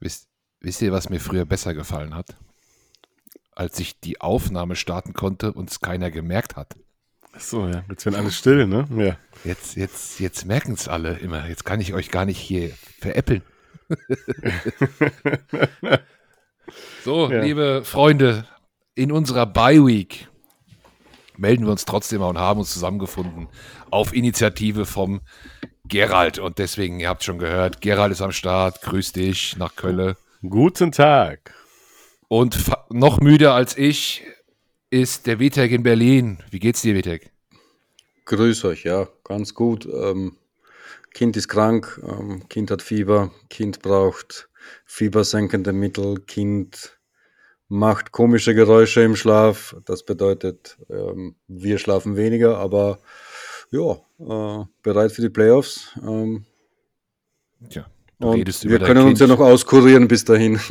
Wisst, wisst ihr, was mir früher besser gefallen hat? Als ich die Aufnahme starten konnte und es keiner gemerkt hat. Ach so, ja. Jetzt werden alle still, ne? Ja. Jetzt, jetzt, jetzt merken es alle immer. Jetzt kann ich euch gar nicht hier veräppeln. so, Ja. liebe Freunde, in unserer Bye-Week melden wir uns trotzdem mal und haben uns zusammengefunden auf Initiative vom Gerald. Und deswegen, ihr habt schon gehört, Gerald ist am Start. Grüß dich nach Köln. Guten Tag. Und noch müder als ich ist der Vitek in Berlin. Wie geht's dir, Vitek? Grüß euch, ja, ganz gut. Ähm, kind ist krank, ähm, Kind hat Fieber, Kind braucht fiebersenkende Mittel, Kind macht komische Geräusche im Schlaf. Das bedeutet, ähm, wir schlafen weniger, aber ja, äh, bereit für die Playoffs. Ähm, Tja, du und redest über wir dein können uns Kind. ja noch auskurieren bis dahin.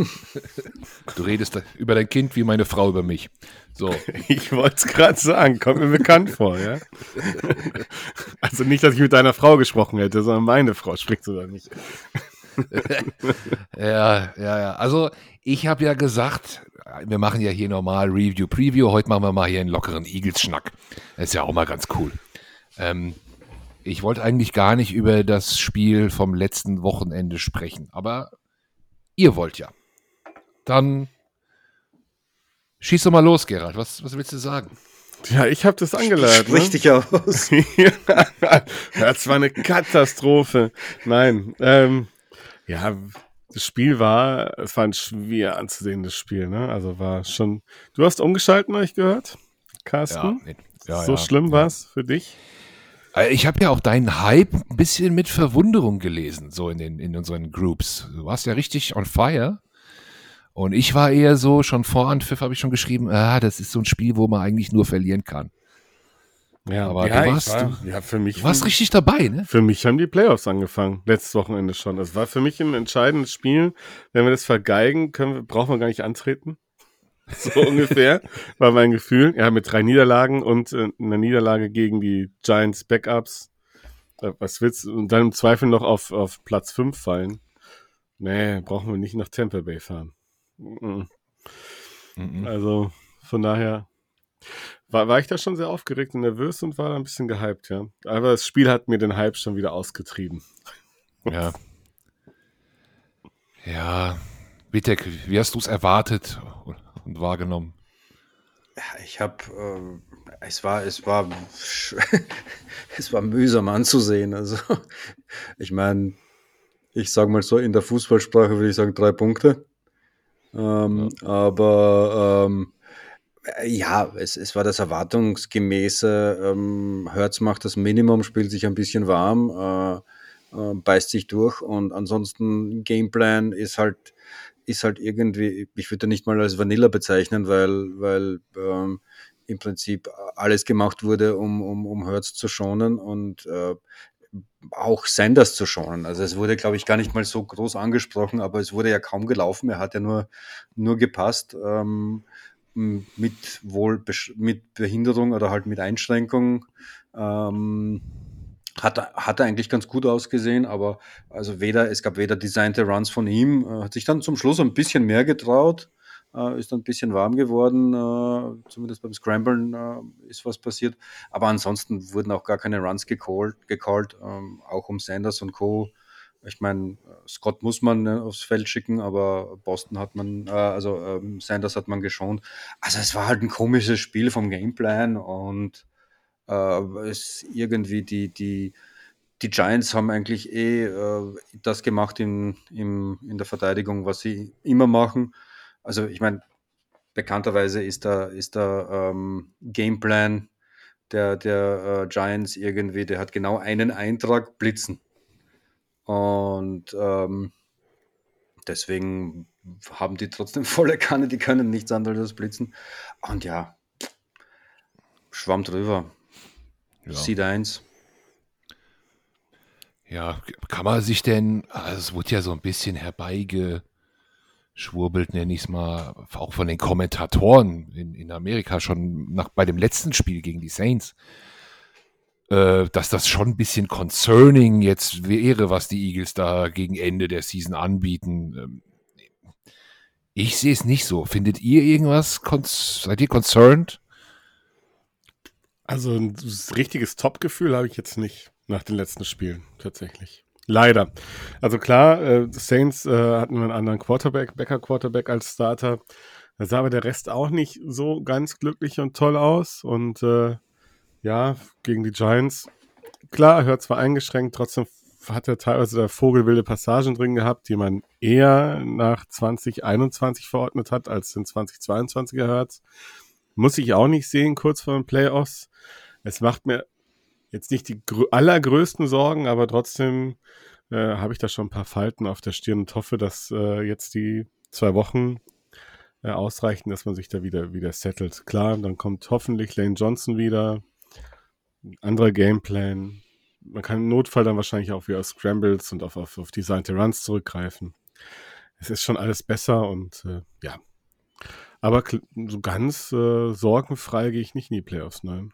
Du redest da- über dein Kind wie meine Frau über mich. So, Ich wollte es gerade sagen, kommt mir bekannt vor, ja? Also nicht, dass ich mit deiner Frau gesprochen hätte, sondern meine Frau spricht so dann nicht. ja, ja, ja. Also, ich habe ja gesagt, wir machen ja hier normal Review, Preview. Heute machen wir mal hier einen lockeren Eagles-Schnack. Das ist ja auch mal ganz cool. Ähm, ich wollte eigentlich gar nicht über das Spiel vom letzten Wochenende sprechen, aber ihr wollt ja. Dann schieß doch mal los, Gerald. Was, was willst du sagen? Ja, ich habe das angeladen. Sprich Ne? dich aus. ja, das war eine Katastrophe. Nein, ähm, ja, das Spiel war, es war ein schwer anzusehendes Spiel, ne? Also war schon. Du hast umgeschalten, habe ich gehört, Carsten. nee. Ja, so ja. schlimm war es für dich? Äh, Ich habe ja auch deinen Hype ein bisschen mit Verwunderung gelesen, so in, den, in unseren Groups. Du warst ja richtig on fire. Und ich war eher so, schon vor Anpfiff habe ich schon geschrieben, ah, das ist so ein Spiel, wo man eigentlich nur verlieren kann. Ja, Aber ja, du warst- war, ja, für mich. Du warst richtig dabei, ne? Für mich haben die Playoffs angefangen, letztes Wochenende schon. Das war für mich ein entscheidendes Spiel. Wenn wir das vergeigen, können brauchen wir gar nicht antreten. So ungefähr war mein Gefühl. Ja, mit drei Niederlagen und äh, einer Niederlage gegen die Giants Backups. Äh, Was willst du? Und dann im Zweifel noch auf, auf Platz 5 fallen. Nee, brauchen wir nicht nach Tampa Bay fahren. Mhm. Mhm. Also von daher war, war ich da schon sehr aufgeregt und nervös und war da ein bisschen gehypt, ja. Aber das Spiel hat mir den Hype schon wieder ausgetrieben. Ja. Ja. Vitek, wie hast du es erwartet und, wahrgenommen? Ja, ich habe, ähm, es war, es war, es war mühsam anzusehen. Also, ich meine, ich sage mal so, in der Fußballsprache würde ich sagen drei Punkte. Ähm, Aber ähm, äh, ja, es, es war das erwartungsgemäße. Ähm, Hertz macht das Minimum, spielt sich ein bisschen warm, äh, äh, beißt sich durch und ansonsten Gameplan ist halt ist halt irgendwie, ich würde nicht mal als Vanilla bezeichnen, weil, weil ähm, im Prinzip alles gemacht wurde, um, um, um Hertz zu schonen und äh, auch Sanders zu schonen. Also es wurde, glaube ich, gar nicht mal so groß angesprochen, aber es wurde ja kaum gelaufen. Er hat ja nur, nur gepasst. Ähm, mit wohl mit Behinderung oder halt mit Einschränkung. Ähm, hat, hat er eigentlich ganz gut ausgesehen, aber also weder, es gab weder designte Runs von ihm, äh, hat sich dann zum Schluss ein bisschen mehr getraut, äh, ist dann ein bisschen warm geworden, äh, zumindest beim Scramblen äh, ist was passiert, aber ansonsten wurden auch gar keine Runs gecallt, gecallt ähm, auch um Sanders und Co. Ich meine, Scott muss man äh, aufs Feld schicken, aber Boston hat man, äh, also ähm, Sanders hat man geschont. Also es war halt ein komisches Spiel vom Gameplan und äh, es irgendwie die, die, die Giants haben eigentlich eh äh, das gemacht in, im, in der Verteidigung, was sie immer machen. Also ich meine, bekannterweise ist der, ist der ähm, Gameplan der, der äh, Giants irgendwie, der hat genau einen Eintrag, Blitzen. Und ähm, deswegen haben die trotzdem volle Kanne, die können nichts anderes als blitzen. Und ja, schwamm drüber. Ja. Seed 1. Ja, kann man sich denn, also es wurde ja so ein bisschen herbeigeschwurbelt, nenne ich es mal, auch von den Kommentatoren in, in Amerika schon nach, bei dem letzten Spiel gegen die Saints, äh, dass das schon ein bisschen concerning jetzt wäre, was die Eagles da gegen Ende der Season anbieten. Ähm, Ich sehe es nicht so. Findet ihr irgendwas? Seid ihr concerned? Also ein richtiges Top-Gefühl habe ich jetzt nicht nach den letzten Spielen, tatsächlich. Leider. Also klar, äh, Saints äh, hatten einen anderen Quarterback, Becker-Quarterback als Starter. Da sah aber der Rest auch nicht so ganz glücklich und toll aus. Und äh, ja, gegen die Giants, klar, hört zwar eingeschränkt, trotzdem hat er teilweise da vogelwilde Passagen drin gehabt, die man eher nach 2021 verordnet hat, als in 2022 Hertz. Muss ich auch nicht sehen, kurz vor den Playoffs. Es macht mir jetzt nicht die allergrößten Sorgen, aber trotzdem äh, habe ich da schon ein paar Falten auf der Stirn und hoffe, dass äh, jetzt die zwei Wochen äh, ausreichen, dass man sich da wieder, wieder settelt. Klar, dann kommt hoffentlich Lane Johnson wieder, anderer Gameplan. Man kann im Notfall dann wahrscheinlich auch wieder auf Scrambles und auf, auf, auf designte Runs zurückgreifen. Es ist schon alles besser und äh, ja. Aber so ganz äh, sorgenfrei gehe ich nicht in die Playoffs, nein.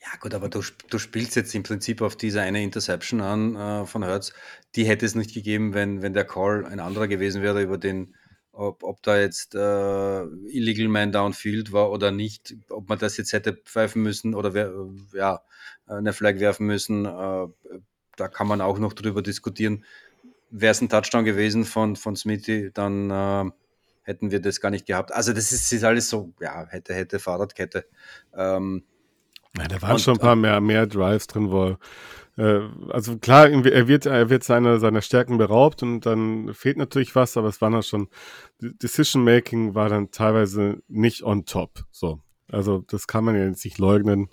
Ja, gut, aber du, du spielst jetzt im Prinzip auf diese eine Interception an äh, von Hertz. Die hätte es nicht gegeben, wenn, wenn der Call ein anderer gewesen wäre, über den, ob, ob da jetzt äh, Illegal Man Downfield war oder nicht, ob man das jetzt hätte pfeifen müssen oder wer, ja, eine Flag werfen müssen. Äh, da kann man auch noch drüber diskutieren. Wäre es ein Touchdown gewesen von, von Smithy, dann äh, hätten wir das gar nicht gehabt. Also das ist, ist alles so, ja, hätte, hätte, Fahrradkette. Ähm, ja, da waren und, schon ein paar mehr, mehr Drives drin, wo äh, also klar, er wird, er wird seine, seiner Stärken beraubt und dann fehlt natürlich was, aber es war dann schon, Decision Making war dann teilweise nicht on top. So. Also das kann man ja jetzt nicht leugnen.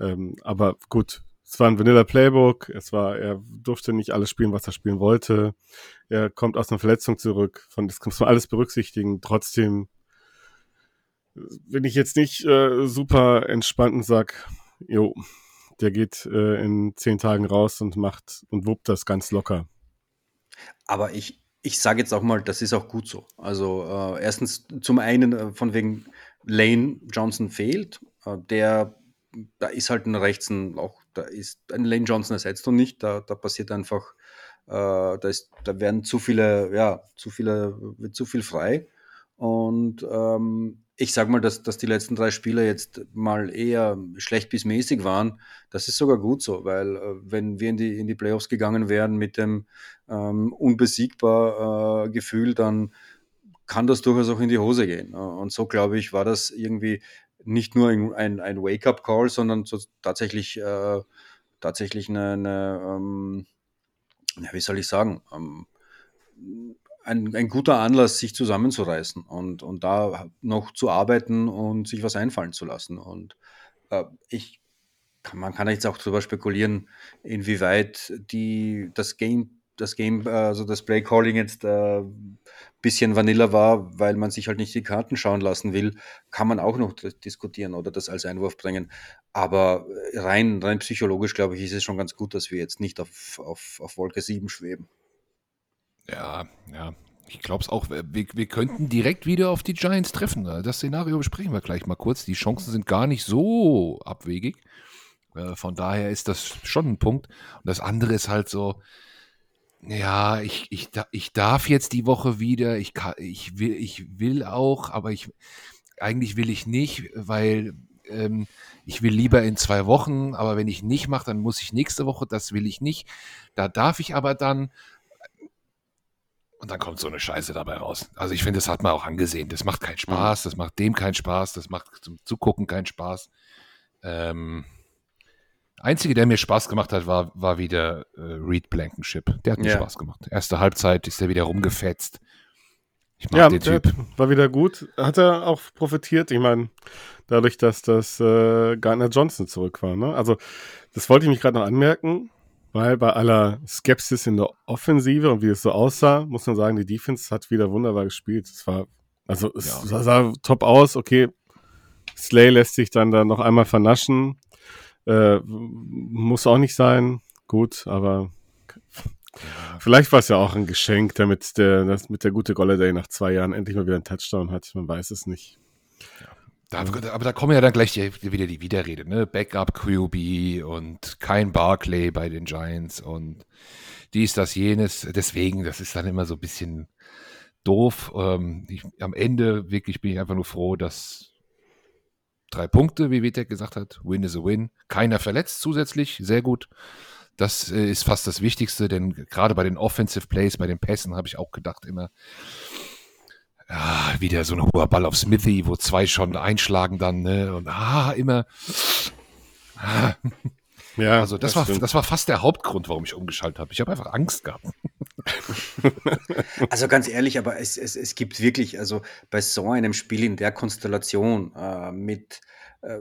Ähm, aber gut, es war ein Vanilla Playbook, es war, er durfte nicht alles spielen, was er spielen wollte. Er kommt aus einer Verletzung zurück, von das muss man alles berücksichtigen. Trotzdem bin ich jetzt nicht äh, super entspannt und sag, jo, der geht äh, in zehn Tagen raus und macht und wuppt das ganz locker. Aber ich, ich sage jetzt auch mal, das ist auch gut so. Also äh, erstens zum einen äh, von wegen Lane Johnson fehlt, äh, der da ist halt ein Rechts auch, da ist ein Lane Johnson ersetzt und nicht, da, da passiert einfach, äh, da, ist, da werden zu viele, ja, zu viele, wird zu viel frei. Und ähm, ich sage mal, dass, dass die letzten drei Spieler jetzt mal eher schlecht bis mäßig waren. Das ist sogar gut so, weil äh, wenn wir in die, in die Playoffs gegangen wären mit dem ähm, unbesiegbar äh, Gefühl, dann kann das durchaus auch in die Hose gehen. Und so, glaube ich, war das irgendwie nicht nur ein, ein Wake-up-Call, sondern so tatsächlich, äh, tatsächlich eine, eine ähm, ja, wie soll ich sagen, ähm, ein, ein guter Anlass, sich zusammenzureißen und, und da noch zu arbeiten und sich was einfallen zu lassen. Und äh, ich man kann jetzt auch darüber spekulieren, inwieweit die, das Game, das Game, also das Play Calling jetzt äh, bisschen Vanilla war, weil man sich halt nicht die Karten schauen lassen will, kann man auch noch diskutieren oder das als Einwurf bringen. Aber rein, rein psychologisch, glaube ich, ist es schon ganz gut, dass wir jetzt nicht auf, auf, auf Wolke 7 schweben. Ja, ja. Ich glaube es auch. Wir, wir könnten direkt wieder auf die Giants treffen. Das Szenario besprechen wir gleich mal kurz. Die Chancen sind gar nicht so abwegig. Äh, von daher ist das schon ein Punkt. Und das andere ist halt so, ja, ich, ich, ich darf jetzt die Woche wieder, ich, kann, ich, will, ich will auch, aber ich, eigentlich will ich nicht, weil ähm, ich will lieber in zwei Wochen, aber wenn ich nicht mache, dann muss ich nächste Woche, das will ich nicht. Da darf ich aber dann, und dann kommt so eine Scheiße dabei raus. Also ich finde, das hat man auch angesehen. Das macht keinen mhm. Spaß, das macht dem keinen Spaß, das macht zum Zugucken keinen Spaß. Ähm, Einzige, der mir Spaß gemacht hat, war, war wieder äh, Reed Blankenship. Der hat mir ja. Spaß gemacht. Erste Halbzeit ist er wieder rumgefetzt. Ich mag ja, den Typ. War wieder gut. Hat er auch profitiert. Ich meine, dadurch, dass das äh, Gardner Johnson zurück war. Ne? Also, das wollte ich mich gerade noch anmerken, weil bei aller Skepsis in der Offensive und wie es so aussah, muss man sagen, die Defense hat wieder wunderbar gespielt. Es war, also, es ja. sah top aus. Okay, Slay lässt sich dann da noch einmal vernaschen äh, muss auch nicht sein. Gut, aber vielleicht war es ja auch ein Geschenk, damit der, das mit der gute Golladay nach zwei Jahren endlich mal wieder einen Touchdown hat. Man weiß es nicht. Da, aber da kommen ja dann gleich die, wieder die Widerrede, ne? Backup QB und kein Barclay bei den Giants und dies, das, jenes. Deswegen, das ist dann immer so ein bisschen doof. Ähm, ich, am Ende wirklich bin ich einfach nur froh, dass drei Punkte, wie Vitek gesagt hat, Win is a Win. Keiner verletzt zusätzlich, sehr gut. Das äh, ist fast das Wichtigste, denn gerade bei den Offensive Plays, bei den Pässen habe ich auch gedacht immer, ah, wieder so ein hoher Ball auf Smithy, wo zwei schon einschlagen dann, ne? Und ah, immer. Ah. Ja, also das, das war, das war fast der Hauptgrund, warum ich umgeschaltet habe. Ich habe einfach Angst gehabt. Also ganz ehrlich, aber es, es, es gibt wirklich, also bei so einem Spiel in der Konstellation äh, mit äh,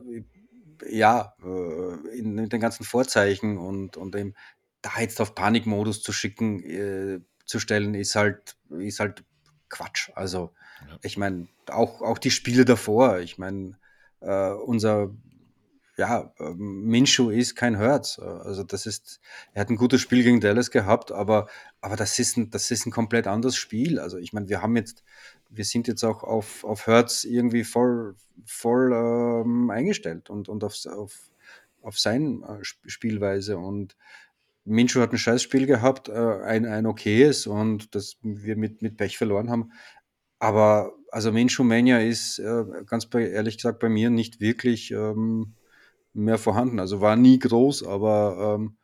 ja, äh, in, in, den ganzen Vorzeichen und, und eben da jetzt auf Panikmodus zu schicken, äh, zu stellen, ist halt, ist halt Quatsch. Also, ja. ich meine, auch, auch die Spiele davor, ich meine, äh, unser ja, ähm, Minshu ist kein Hertz. Also das ist, er hat ein gutes Spiel gegen Dallas gehabt, aber, aber das ist ein, das ist ein komplett anderes Spiel. Also ich meine, wir haben jetzt, wir sind jetzt auch auf, auf Hertz irgendwie voll, voll ähm, eingestellt und, und auf, auf, auf seine äh, Spielweise und Minshu hat ein scheiß Spiel gehabt, äh, ein, ein okayes und das wir mit, mit Pech verloren haben. Aber also Minshu Mania ist äh, ganz bei, ehrlich gesagt bei mir nicht wirklich ähm, mehr vorhanden. Also war nie groß, aber ähm,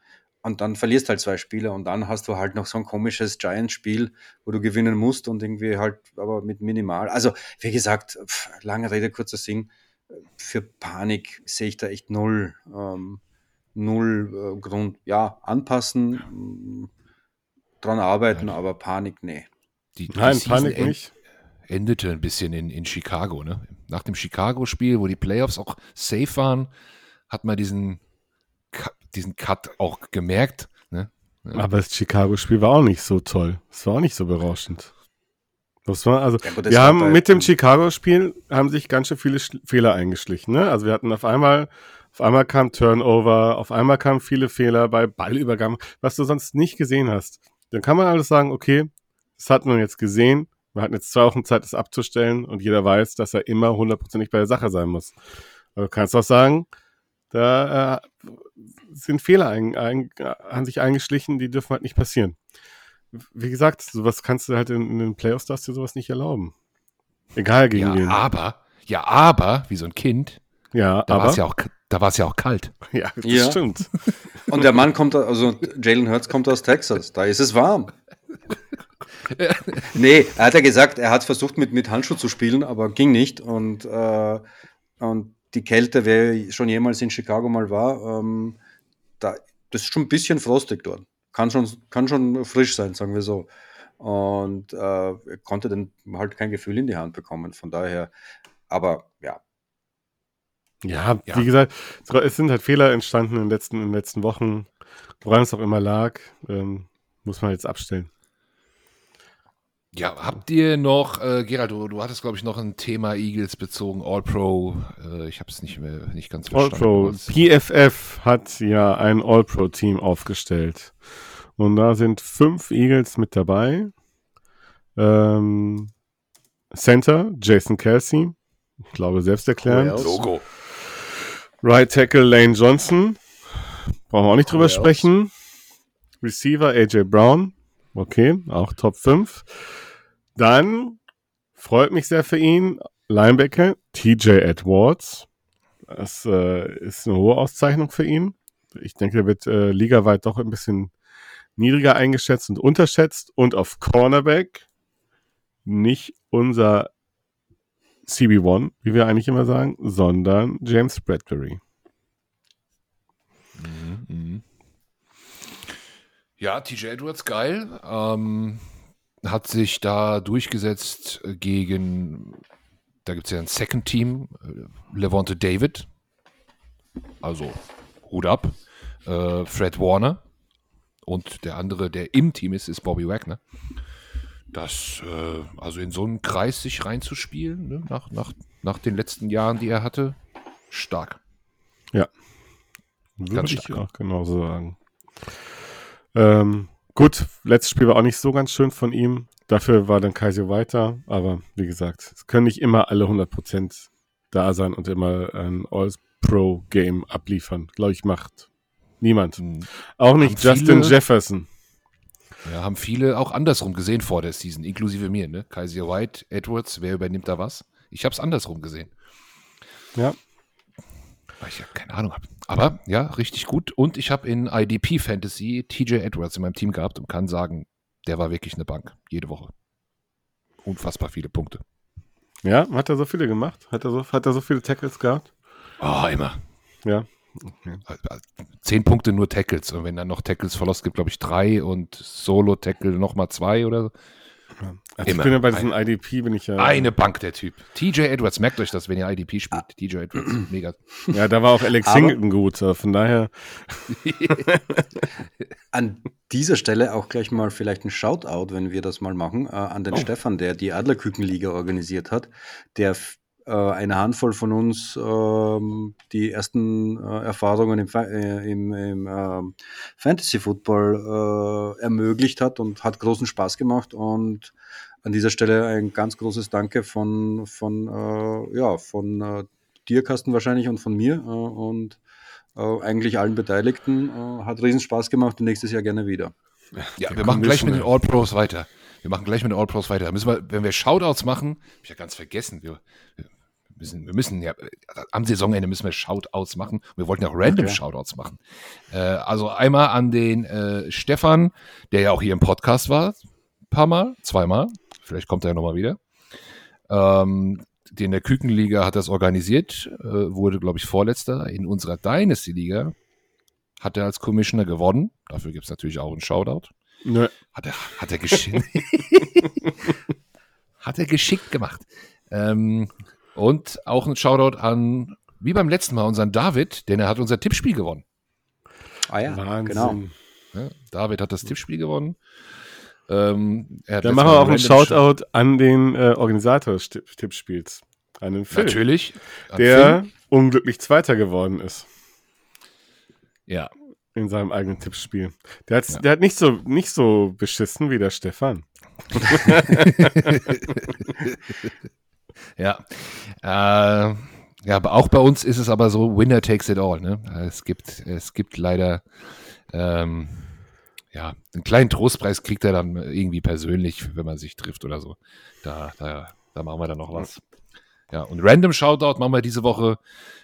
und dann verlierst halt zwei Spiele und dann hast du halt noch so ein komisches Giants-Spiel, wo du gewinnen musst und irgendwie halt aber mit minimal. Also, wie gesagt, pff, lange Rede, kurzer Sinn. Für Panik sehe ich da echt null, ähm, null äh, Grund. Ja, anpassen, äh, dran arbeiten, ja. aber Panik, nee. Die, die Nein, Panik nicht. Endete ein bisschen in, in Chicago, ne? Nach dem Chicago-Spiel, wo die Playoffs auch safe waren, hat man diesen, diesen Cut auch gemerkt. Ne? Aber das Chicago-Spiel war auch nicht so toll. Es war auch nicht so berauschend. Das war, also, ja, wir haben mit dem Chicago-Spiel haben sich ganz schön viele Sch Fehler eingeschlichen. Ne? Also wir hatten auf einmal, auf einmal kam Turnover, auf einmal kamen viele Fehler bei Ballübergaben, was du sonst nicht gesehen hast. Dann kann man alles sagen, okay, das hat man jetzt gesehen. Wir hatten jetzt zwei Wochen Zeit, das abzustellen und jeder weiß, dass er immer hundertprozentig bei der Sache sein muss. Aber du kannst auch sagen, da äh, sind Fehler ein, ein, an sich eingeschlichen, die dürfen halt nicht passieren. Wie gesagt, sowas kannst du halt in, in den Playoffs darfst du sowas nicht erlauben. Egal gegen ja, wen. Aber, ja, aber, wie so ein Kind. Ja, da war es ja auch, da war es ja auch kalt. Ja, das ja. stimmt. Und der Mann kommt, also Jalen Hurts kommt aus Texas. Da ist es warm. nee, er hat ja gesagt, er hat versucht mit, mit Handschuh zu spielen, aber ging nicht. Und, äh, und die Kälte, wer schon jemals in Chicago mal war, ähm, da, das ist schon ein bisschen frostig dort. Kann schon, kann schon frisch sein, sagen wir so. Und äh, konnte dann halt kein Gefühl in die Hand bekommen. Von daher, aber ja. Ja, ja. wie gesagt, es sind halt Fehler entstanden in den letzten, in den letzten Wochen. Woran es auch immer lag, ähm, muss man jetzt abstellen. Ja, habt ihr noch, äh, Gerald, du, du hattest, glaube ich, noch ein Thema Eagles bezogen, All-Pro. Äh, ich habe es nicht mehr, nicht ganz verstanden. All-Pro. PFF hat ja ein All-Pro-Team aufgestellt. Und da sind fünf Eagles mit dabei. Ähm, Center, Jason Kelsey. Ich glaube, selbsterklärend. Logo. Right Tackle, Lane Johnson. Brauchen wir auch nicht drüber sprechen. Receiver, AJ Brown. Okay, auch Top 5. Dann freut mich sehr für ihn. Linebacker TJ Edwards. Das äh, ist eine hohe Auszeichnung für ihn. Ich denke, er wird äh, ligaweit doch ein bisschen niedriger eingeschätzt und unterschätzt. Und auf Cornerback nicht unser CB1, wie wir eigentlich immer sagen, sondern James Bradbury. Mhm, mh. Ja, TJ Edwards, geil. Ähm, hat sich da durchgesetzt gegen, da gibt es ja ein Second Team, äh, Levante David. Also Hut ab. Äh, Fred Warner. Und der andere, der im Team ist, ist Bobby Wagner. Das, äh, also in so einen Kreis sich reinzuspielen, ne, nach, nach, nach den letzten Jahren, die er hatte, stark. Ja. Würde Ganz ich auch genauso sagen. Ähm, gut, letztes Spiel war auch nicht so ganz schön von ihm. Dafür war dann Kaiser weiter. Aber wie gesagt, es können nicht immer alle 100% da sein und immer ein All-Pro-Game abliefern. Glaube ich, macht niemand. Mhm. Auch nicht Haben Justin Jefferson. Ja, haben viele auch andersrum gesehen vor der Season, inklusive mir, ne? Kaiser White, Edwards, wer übernimmt da was? Ich habe es andersrum gesehen. Ja. Weil ich ja keine Ahnung habe. Aber ja, richtig gut. Und ich habe in IDP Fantasy TJ Edwards in meinem Team gehabt und kann sagen, der war wirklich eine Bank. Jede Woche. Unfassbar viele Punkte. Ja, hat er so viele gemacht? Hat er so, hat er so viele Tackles gehabt? Oh, immer. Ja. Zehn Punkte nur Tackles. Und wenn dann noch Tackles verlost gibt, glaube ich drei und Solo-Tackle nochmal zwei oder so. Also ich bin ja bei diesem IDP, bin ich ja. Eine Bank, der Typ. TJ Edwards, merkt euch das, wenn ihr IDP spielt. TJ Edwards, mega. Ja, da war auch Alex Aber- Singleton gut. Von daher, An dieser Stelle auch gleich mal vielleicht ein Shoutout, wenn wir das mal machen, äh, an den Oh. Stefan, der die Adlerkükenliga organisiert hat, der eine Handvoll von uns ähm, die ersten äh, Erfahrungen im, äh, im, im ähm, Fantasy Football äh, ermöglicht hat und hat großen Spaß gemacht und an dieser Stelle ein ganz großes Danke von, von, äh, ja, von äh, dir, Carsten, wahrscheinlich und von mir äh, und äh, eigentlich allen Beteiligten. Äh, hat riesen Spaß gemacht und nächstes Jahr gerne wieder. Ja, Der wir machen gleich mit den Commissioner. All-Pros weiter. Wir machen gleich mit den All-Pros weiter. Da müssen wir, wenn wir Shoutouts machen, hab ich ja ganz vergessen, wir, wir müssen, wir müssen ja, am Saisonende müssen wir Shoutouts machen. Wir wollten ja auch random Okay. Shoutouts machen. Äh, also einmal an den äh, Stefan, der ja auch hier im Podcast war, ein paar Mal, zweimal. Vielleicht kommt er ja nochmal wieder. Ähm, den der Kükenliga hat das organisiert, äh, wurde, glaube ich, Vorletzter. In unserer Dynasty-Liga hat er als Commissioner gewonnen. Dafür gibt es natürlich auch einen Shoutout. nö. Hat er, hat er geschickt. hat er geschickt gemacht. Ähm, und auch ein Shoutout an, wie beim letzten Mal, unseren David, denn er hat unser Tippspiel gewonnen. Ah ja, Wahnsinn. genau. Ja, David hat das Tippspiel gewonnen. Ähm, er Dann machen wir auch einen Shoutout an den äh, Organisator des Tipp- Tippspiels. An den Phil, Natürlich. An der Finn. unglücklich Zweiter geworden ist Ja, in seinem eigenen Tippspiel. Der, Ja. der hat nicht so, nicht so beschissen wie der Stefan. ja. Äh, ja, aber auch bei uns ist es aber so, Winner takes it all. Ne? Es gibt, es gibt leider, ähm, ja, einen kleinen Trostpreis kriegt er dann irgendwie persönlich, wenn man sich trifft oder so. Da, da, da machen wir dann noch was. Ja, und Random Shoutout machen wir diese Woche.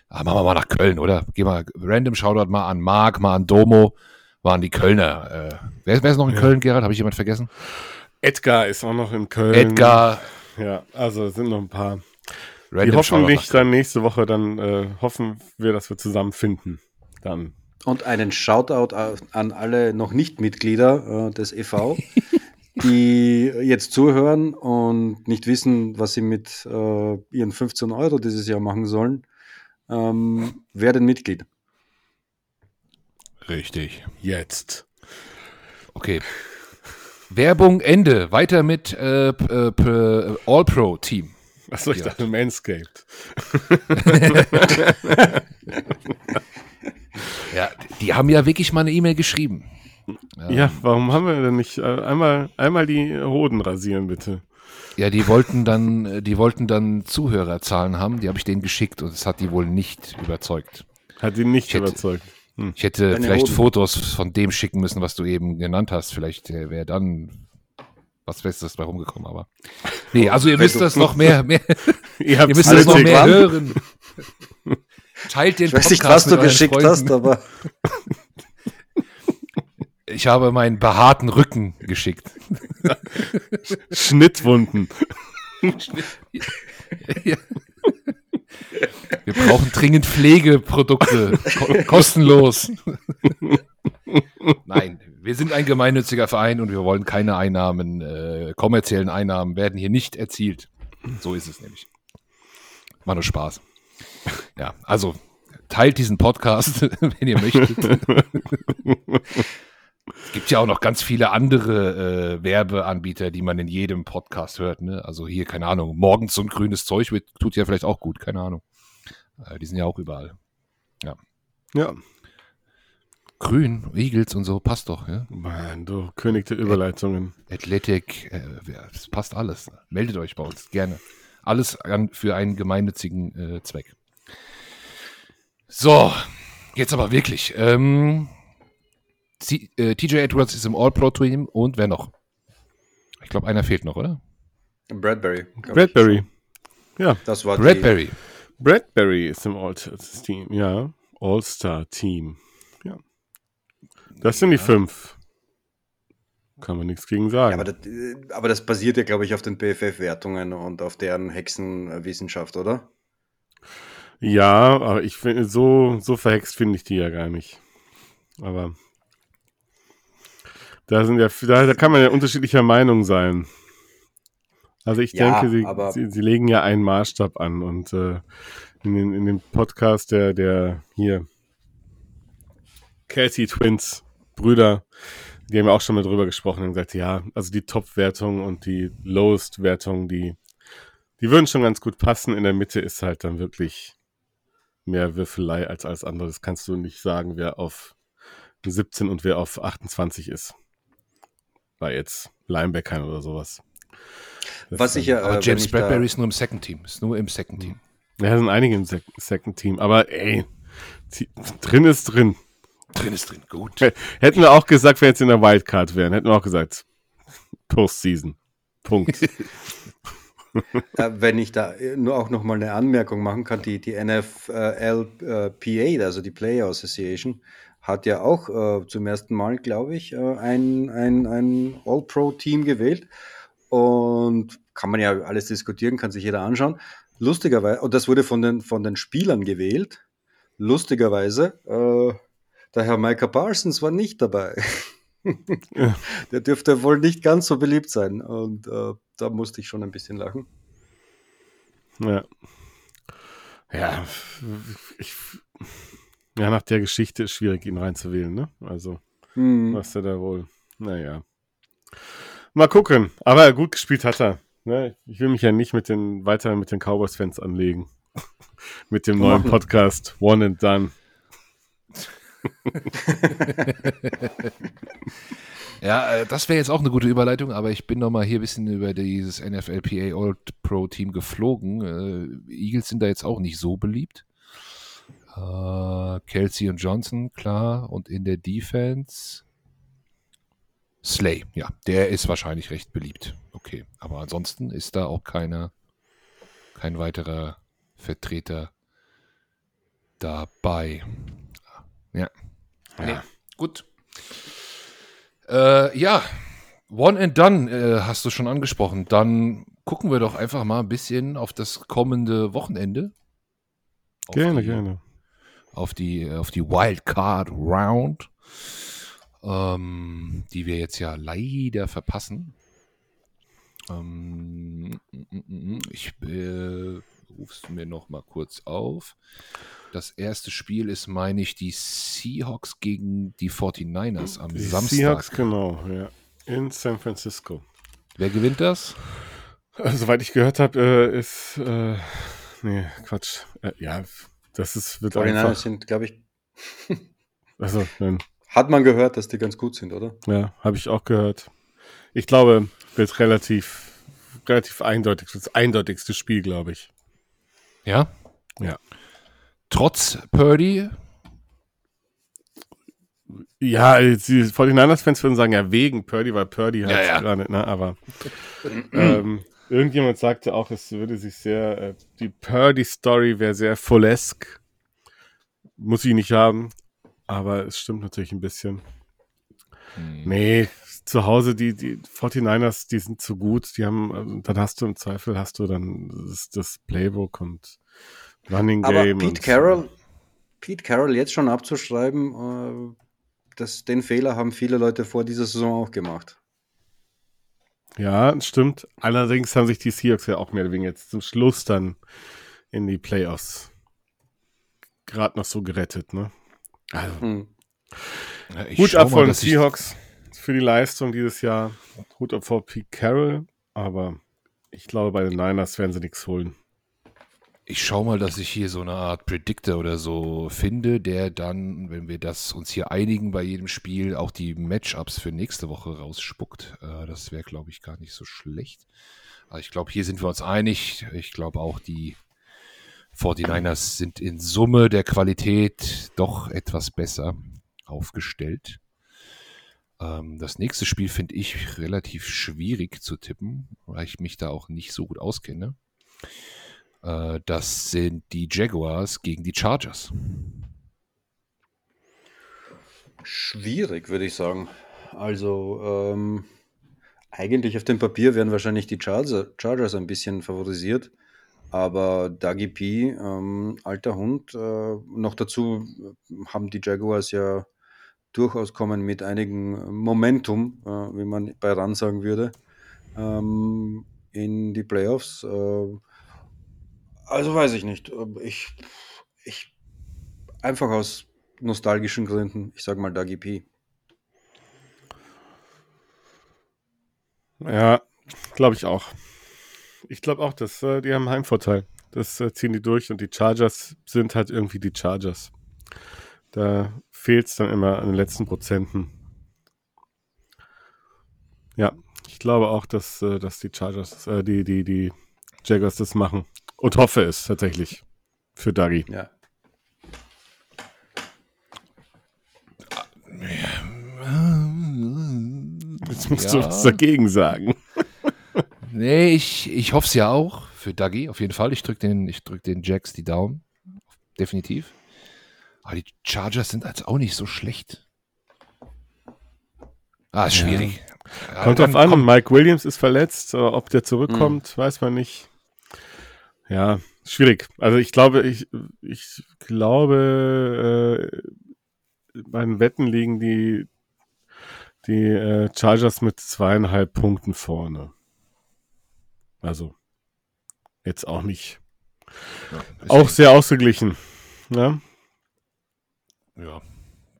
Ah, machen wir mal nach Köln, oder? Gehen wir Random Shoutout mal an Marc, mal an Domo, mal an die Kölner. Äh, wer, wer ist noch in. Köln, Gerhard? Habe ich jemand vergessen? Edgar ist auch noch in Köln. Edgar, Ja, also es sind noch ein paar. Die Random hoffentlich Shoutout nach dann nächste Woche, dann äh, hoffen wir, dass wir zusammen finden. Dann. Und einen Shoutout an alle noch nicht Mitglieder äh, des EV, die jetzt zuhören und nicht wissen, was sie mit äh, ihren 15 Euro dieses Jahr machen sollen. Ähm, werden Mitglied. Richtig. Jetzt. Okay. Werbung Ende. Weiter mit äh, äh, All-Pro-Team. Achso, ich Ja. dachte Manscaped. Ja, die haben ja wirklich mal eine E-Mail geschrieben. Ähm, Ja, warum haben wir denn nicht äh, einmal, einmal die Hoden rasieren, bitte? Ja, die wollten dann, äh, die wollten dann Zuhörerzahlen haben, die habe ich denen geschickt und es hat die wohl nicht überzeugt. Hat ihn nicht Ich hätte- überzeugt. Ich hätte Deine vielleicht Hoden. Fotos von dem schicken müssen, was du eben genannt hast. Vielleicht äh, wäre dann was Besseres bei rumgekommen, aber. Nee, also ihr müsst das noch mehr, mehr Ihr ihr müsst das noch mehr Telegramm? hören. Teilt den Ich weiß nicht, Podcast was du geschickt Freunden. hast, aber Ich habe meinen behaarten Rücken geschickt. Schnittwunden. Ja. Wir brauchen dringend Pflegeprodukte. Ko kostenlos. Nein, wir sind ein gemeinnütziger Verein und wir wollen keine Einnahmen, äh, kommerziellen Einnahmen werden hier nicht erzielt. So ist es nämlich. War nur Spaß. Ja, also teilt diesen Podcast, wenn ihr möchtet. Es gibt ja auch noch ganz viele andere äh, Werbeanbieter, die man in jedem Podcast hört. Ne? Also hier, keine Ahnung, morgens so ein grünes Zeug wird, tut ja vielleicht auch gut, keine Ahnung. Äh, die sind ja auch überall. Ja. Grün, Eagles und so, passt doch. Ja? Mann, du König der Überleitungen. Athletic, äh, ja, das passt alles. Meldet euch bei uns, gerne. Alles an, für einen gemeinnützigen äh, Zweck. So, jetzt aber wirklich. Ähm, T- äh, TJ Edwards ist im All-Pro-Team und wer noch? Ich glaube, einer fehlt noch, oder? Bradbury. Bradbury. Ja. Das war Bradbury. Bradbury ist im All-Team, ja. All-Star-Team. Ja. Das sind die fünf. Kann man nichts gegen Die, sagen. aber, das, äh, aber das basiert ja, glaube ich, auf den BFF-Wertungen und auf deren Hexenwissenschaft, oder? ja, aber ich finde, so, so verhext finde ich die ja gar nicht. Aber da sind ja, da, da kann man ja unterschiedlicher Meinung sein. Also ich Ja, denke, sie, sie, sie legen ja einen Maßstab an und äh, in, den, in dem Podcast der, der hier Casey Twins Brüder, die haben ja auch schon mal drüber gesprochen und gesagt, ja, also die Top-Wertung und die Lowest-Wertung, die, die würden schon ganz gut passen. In der Mitte ist halt dann wirklich mehr Würfelei als alles andere. Das kannst du nicht sagen, wer auf 17 und wer auf 28 ist. Bei jetzt Linebackern oder sowas. Das Was ich ja, Aber äh, James Bradbury ist nur im Second Team. Ist nur im Second Team. Ja, sind einige im Sek Second Team, aber ey, drin ist drin. Drin ist drin. Gut. Hätten wir auch gesagt, wenn jetzt in der Wildcard wären, hätten wir auch gesagt, Postseason. Punkt. Äh, wenn ich da äh, nur auch noch mal eine Anmerkung machen kann, die, die NFLPA, also die Player Association, hat ja auch äh, zum ersten Mal, glaube ich, äh, ein, ein, ein All-Pro-Team gewählt. Und kann man ja alles diskutieren, kann sich jeder anschauen. Lustigerweise, und das wurde von den, von den Spielern gewählt. Lustigerweise, äh, der Herr Micah Parsons war nicht dabei. Der dürfte wohl nicht ganz so beliebt sein. Und äh, da musste ich schon ein bisschen lachen. ja. Ja, ich, ja, nach der Geschichte ist schwierig, ihn reinzuwählen, ne? Also, Hm. was er da wohl, naja. Mal gucken. Aber gut gespielt hat er. Ne? Ich will mich ja nicht mit den, weiter mit den Cowboys-Fans anlegen. mit dem neuen. Podcast One and Done. Ja, äh, das wäre jetzt auch eine gute Überleitung, aber ich bin noch mal hier ein bisschen über dieses NFLPA All-Pro-Team geflogen. Äh, Eagles sind da jetzt auch nicht so beliebt. Äh, Kelsey und Johnson, klar. Und in der Defense Slay, ja, der ist wahrscheinlich recht beliebt. Okay, aber ansonsten ist da auch keiner, kein weiterer Vertreter dabei. Ja. Nee, gut. Äh, ja, One and Done äh, hast du schon angesprochen. Dann gucken wir doch einfach mal ein bisschen auf das kommende Wochenende. Auf Gerne, die, gerne. Auf die, auf die Wildcard Round, ähm, die wir jetzt ja leider verpassen. Ähm, ich äh, ruf's mir noch mal kurz auf. Das erste Spiel ist, meine ich, die Seahawks gegen die 49ers am Die Samstag. Seahawks, genau, ja. In San Francisco. Wer gewinnt das? Äh, Soweit ich gehört habe, äh, ist, äh, nee, Quatsch. Äh, ja, das ist, wird 49ers einfach, sind, glaube ich, also, nein, hat man gehört, dass die ganz gut sind, oder? ja, habe ich auch gehört. Ich glaube, wird relativ, relativ eindeutig, das eindeutigste Spiel, glaube ich. Ja? Ja. Trotz Purdy? Ja, die 49ers-Fans würden sagen, ja, wegen Purdy, weil Purdy halt Ja, ja. gerade, ne, aber ähm, irgendjemand sagte auch, es würde sich sehr, äh, die Purdy-Story wäre sehr Fullesk. Muss ich nicht haben, aber es stimmt natürlich ein bisschen. Hm. Nee, zu Hause, die, die 49ers, die sind zu gut, die haben, ähm, dann hast du im Zweifel, hast du dann das, das Playbook und Running Aber Game. Pete und, Carroll, Pete Carroll jetzt schon abzuschreiben, äh, das, den Fehler haben viele Leute vor dieser Saison auch gemacht. Ja, stimmt. Allerdings haben sich die Seahawks ja auch mehr oder weniger jetzt zum Schluss dann in die Playoffs gerade noch so gerettet, ne? Also, Hm. Ja, ich Hut ab mal, von ich- Seahawks für die Leistung dieses Jahr. Hut ab vor Pete Carroll, aber ich glaube, bei den Niners werden sie nichts holen. Ich schau mal, dass ich hier so eine Art Predictor oder so finde, der dann, wenn wir das uns hier einigen bei jedem Spiel, auch die Matchups für nächste Woche rausspuckt. Äh, das wäre, glaube ich, gar nicht so schlecht. Aber ich glaube, hier sind wir uns einig. Ich glaube auch, die 49ers sind in Summe der Qualität doch etwas besser aufgestellt. Ähm, das nächste Spiel finde ich relativ schwierig zu tippen, weil ich mich da auch nicht so gut auskenne. Äh, das sind die Jaguars gegen die Chargers. Schwierig, würde ich sagen. Also, ähm, eigentlich auf dem Papier werden wahrscheinlich die Chargers, Chargers ein bisschen favorisiert, aber Dougie P, ähm, alter Hund, äh, noch dazu haben die Jaguars ja durchaus kommen mit einigen Momentum, äh, wie man bei RAN sagen würde, ähm, in die Playoffs. Äh, also weiß ich nicht. Ich, ich einfach aus nostalgischen Gründen, ich sage mal Dougie P. Ja, glaube ich auch. Ich glaube auch, dass äh, die haben einen Heimvorteil. Das äh, ziehen die durch und die Chargers sind halt irgendwie die Chargers. Da fehlt es dann immer an den letzten Prozenten. Ja, ich glaube auch, dass, äh, dass die Chargers, äh, die, die, die Jaguars das machen. Und hoffe es tatsächlich für Dagi. Ja. Jetzt musst Ja. du was dagegen sagen. Nee, ich, ich hoffe es ja auch für Dougie, auf jeden Fall. Ich drücke den, ich drück den Jacks die Daumen. Definitiv. Aber die Chargers sind also auch nicht so schlecht. Ah, ist schwierig. Ja, Kommt drauf an, kommt- Mike Williams ist verletzt, ob der zurückkommt, weiß man nicht. Ja, schwierig. Also ich glaube, ich, ich glaube, äh, bei den Wetten liegen die, die äh, Chargers mit zweieinhalb Punkten vorne. Also jetzt auch nicht. Ja, Auch sehr ausgeglichen. Ne? Ja.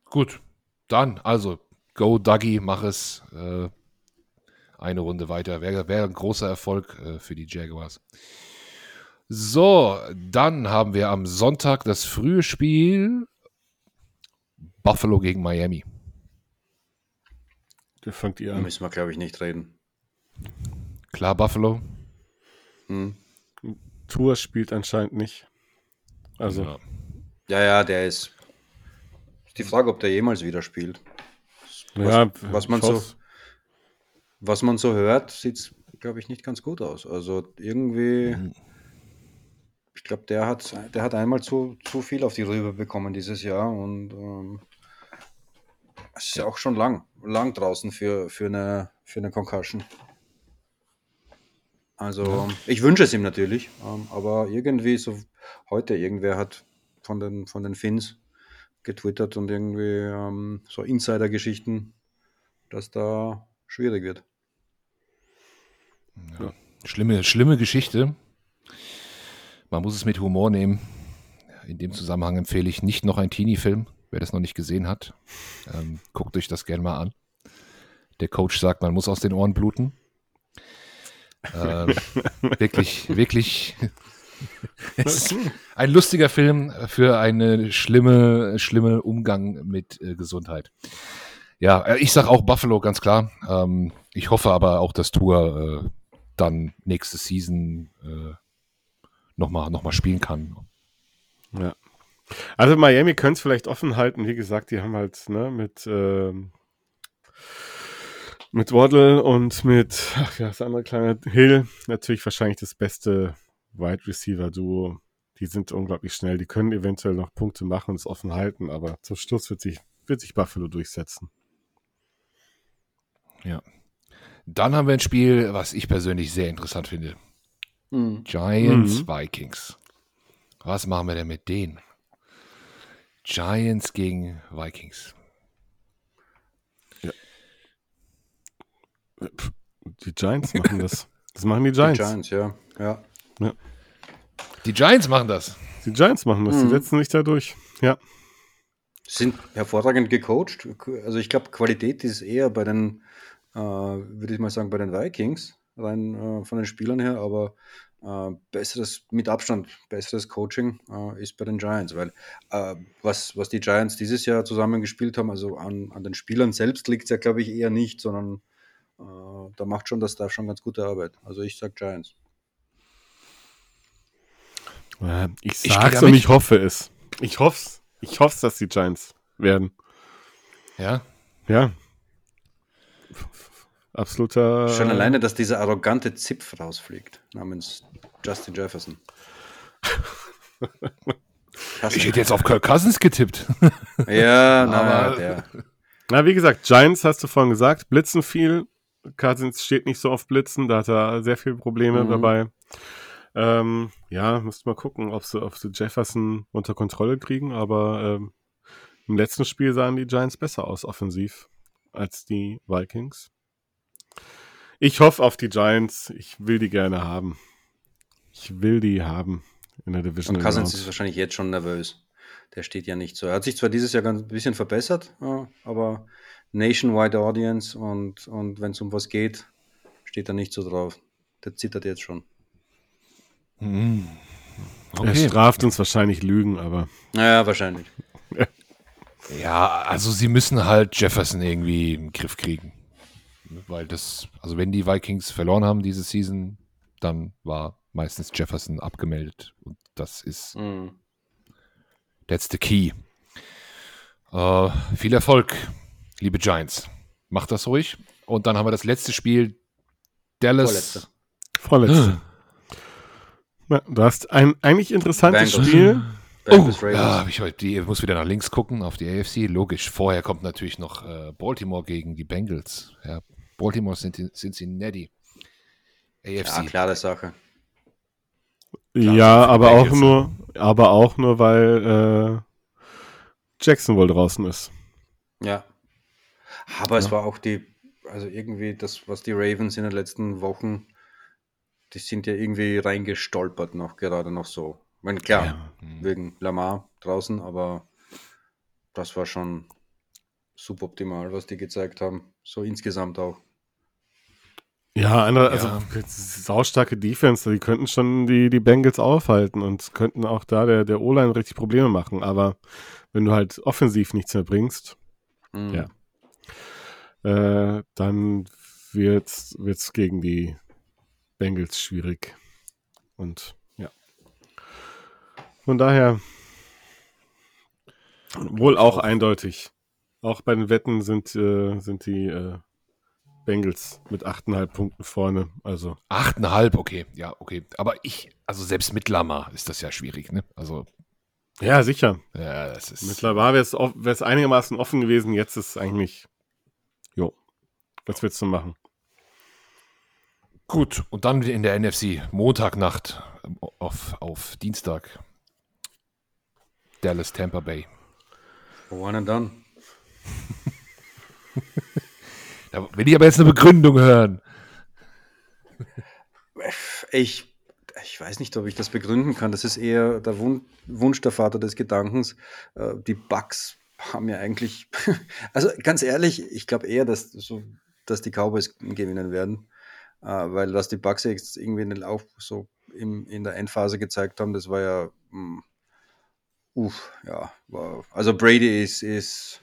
Gut. Dann, also, go Dougie, mach es. Äh, eine Runde weiter. Wäre wär ein großer Erfolg äh, für die Jaguars. So, dann haben wir am Sonntag das frühe Spiel Buffalo gegen Miami. Da fangt ihr Da an. müssen wir, glaube ich, nicht reden. Klar, Buffalo. Hm. Tour spielt anscheinend nicht. Also, Ja. Ja, ja, der ist. Ist die Frage, ob der jemals wieder spielt. Was, ja, was man so, was man so hört, sieht es, glaube ich, nicht ganz gut aus. Also irgendwie, Mhm. Ich glaube, der hat, der hat einmal zu, zu viel auf die Rübe bekommen dieses Jahr und ähm, es ist ja auch schon lang, lang draußen für, für, eine, für eine Concussion. Also, ich wünsche es ihm natürlich, ähm, aber irgendwie so heute irgendwer hat von den, von den Finns getwittert und irgendwie ähm, so Insider-Geschichten, dass da schwierig wird. Schlimme, schlimme Geschichte. Man muss es mit Humor nehmen. In dem Zusammenhang empfehle ich nicht noch ein Teenie-Film, wer das noch nicht gesehen hat. Ähm, guckt euch das gerne mal an. Der Coach sagt, man muss aus den Ohren bluten. Ähm, wirklich, wirklich. ein lustiger Film für einen schlimme, schlimme Umgang mit äh, Gesundheit. Ja, äh, ich sage auch Buffalo, ganz klar. Ähm, ich hoffe aber auch, dass Tour äh, dann nächste Season äh, nochmal noch mal spielen kann. Ja. Also Miami könnte es vielleicht offen halten. Wie gesagt, die haben halt ne, mit, ähm, mit Waddle und mit ach ja, das andere kleine Hill natürlich wahrscheinlich das beste Wide Receiver Duo. Die sind unglaublich schnell. Die können eventuell noch Punkte machen und es offen halten, aber zum Schluss wird sich, wird sich Buffalo durchsetzen. Dann haben wir ein Spiel, was ich persönlich sehr interessant finde. Hm. Giants Mhm. Vikings. Was machen wir denn mit denen? Giants gegen Vikings. Die Giants machen das. Das machen die Die Giants. Giants, ja. ja. Die Giants machen das. Die Giants machen das. Die Mhm. setzen sich da durch. Ja. Sind hervorragend gecoacht. Also ich glaube, Qualität ist eher bei den, äh, würde ich mal sagen, bei den Vikings, rein äh, von den Spielern her, aber äh, besseres, mit Abstand, besseres Coaching äh, ist bei den Giants, weil äh, was, was die Giants dieses Jahr zusammengespielt haben, also an, an den Spielern selbst liegt es ja, glaube ich, eher nicht, sondern äh, da macht schon das Staff schon ganz gute Arbeit. Also ich sage Giants. Ich sag's geh da und ich hoffe es. Ich hoff's. Ich hoff's, dass die Giants werden. Ja. Ja. Absoluter. Schon alleine, dass dieser arrogante Zipf rausfliegt, namens Justin Jefferson. Ich hätte jetzt auf Kirk Cousins getippt. Ja, Aber- naja, der. Na, wie gesagt, Giants hast du vorhin gesagt, blitzen viel. Cousins steht nicht so auf Blitzen, da hat er sehr viele Probleme Mhm. dabei. Ähm, ja, müsst mal gucken, ob sie, ob sie Jefferson unter Kontrolle kriegen, aber ähm, im letzten Spiel sahen die Giants besser aus offensiv als die Vikings. Ich hoffe auf die Giants, ich will die gerne haben. Ich will die haben in der Division. Und Cousins ist wahrscheinlich jetzt schon nervös. Der steht ja nicht so. Er hat sich zwar dieses Jahr ganz ein bisschen verbessert, aber Nationwide Audience und, und wenn es um was geht, steht er nicht so drauf. Der zittert jetzt schon. Er Okay. straft uns wahrscheinlich Lügen, aber Naja, wahrscheinlich. Ja, also sie müssen halt Jefferson irgendwie im Griff kriegen. Weil das, also wenn die Vikings verloren haben diese Season, dann war meistens Jefferson abgemeldet. Und das ist, Mhm. that's the key. Äh, viel Erfolg, liebe Giants. Macht das ruhig. Und dann haben wir das letzte Spiel. Dallas. Vorletzte. vorletzte. Ja, du hast ein eigentlich interessantes Bengals. Spiel. Oh, Bengals Ravens. ja, ich die muss wieder nach links gucken auf die AFC. Logisch. Vorher kommt natürlich noch äh, Baltimore gegen die Bengals. Ja, Baltimore sind Cincinnati. Ja, AFC. klare Sache. Ja, für die aber auch nur, aber auch nur, weil äh, Jackson wohl draußen ist. Ja. Aber es Ja. war auch die, also irgendwie das, was die Ravens in den letzten Wochen, die sind ja irgendwie reingestolpert noch, gerade noch so. Ich meine, klar, Ja. wegen Lamar draußen, aber das war schon suboptimal, was die gezeigt haben. So insgesamt auch. Ja, andere, also Ja. jetzt saustarke Defense, die könnten schon die, die Bengals aufhalten und könnten auch da der, der O-Line richtig Probleme machen. Aber wenn du halt offensiv nichts mehr bringst, Mhm. Ja. äh, dann wird's, wird's gegen die Bengals schwierig. Und ja. Von daher wohl auch eindeutig. Auch bei den Wetten sind, äh, sind die äh, Bengals mit 8,5 Punkten vorne. Also, Achteinhalb, okay. Ja, okay. Aber ich, also selbst mit Lamar ist das ja schwierig, ne? Also, ja, sicher. ja, das ist. Mittlerweile wäre es off- wäre es einigermaßen offen gewesen. Jetzt ist es eigentlich, jo, was willst du machen? Gut, und dann in der NFC, Montagnacht ähm, auf, auf Dienstag. Dallas, Tampa Bay. One and done. Da will ich aber jetzt eine Begründung hören. Ich, ich weiß nicht, ob ich das begründen kann. Das ist eher der Wun Wunsch der Vater des Gedankens. Äh, die Bugs haben ja eigentlich, also ganz ehrlich, ich glaube eher, dass, so, dass die Cowboys gewinnen werden, äh, weil was die Bugs jetzt irgendwie in Lauf so im, in der Endphase gezeigt haben, das war ja, mh, uff, ja, war, also Brady ist, ist,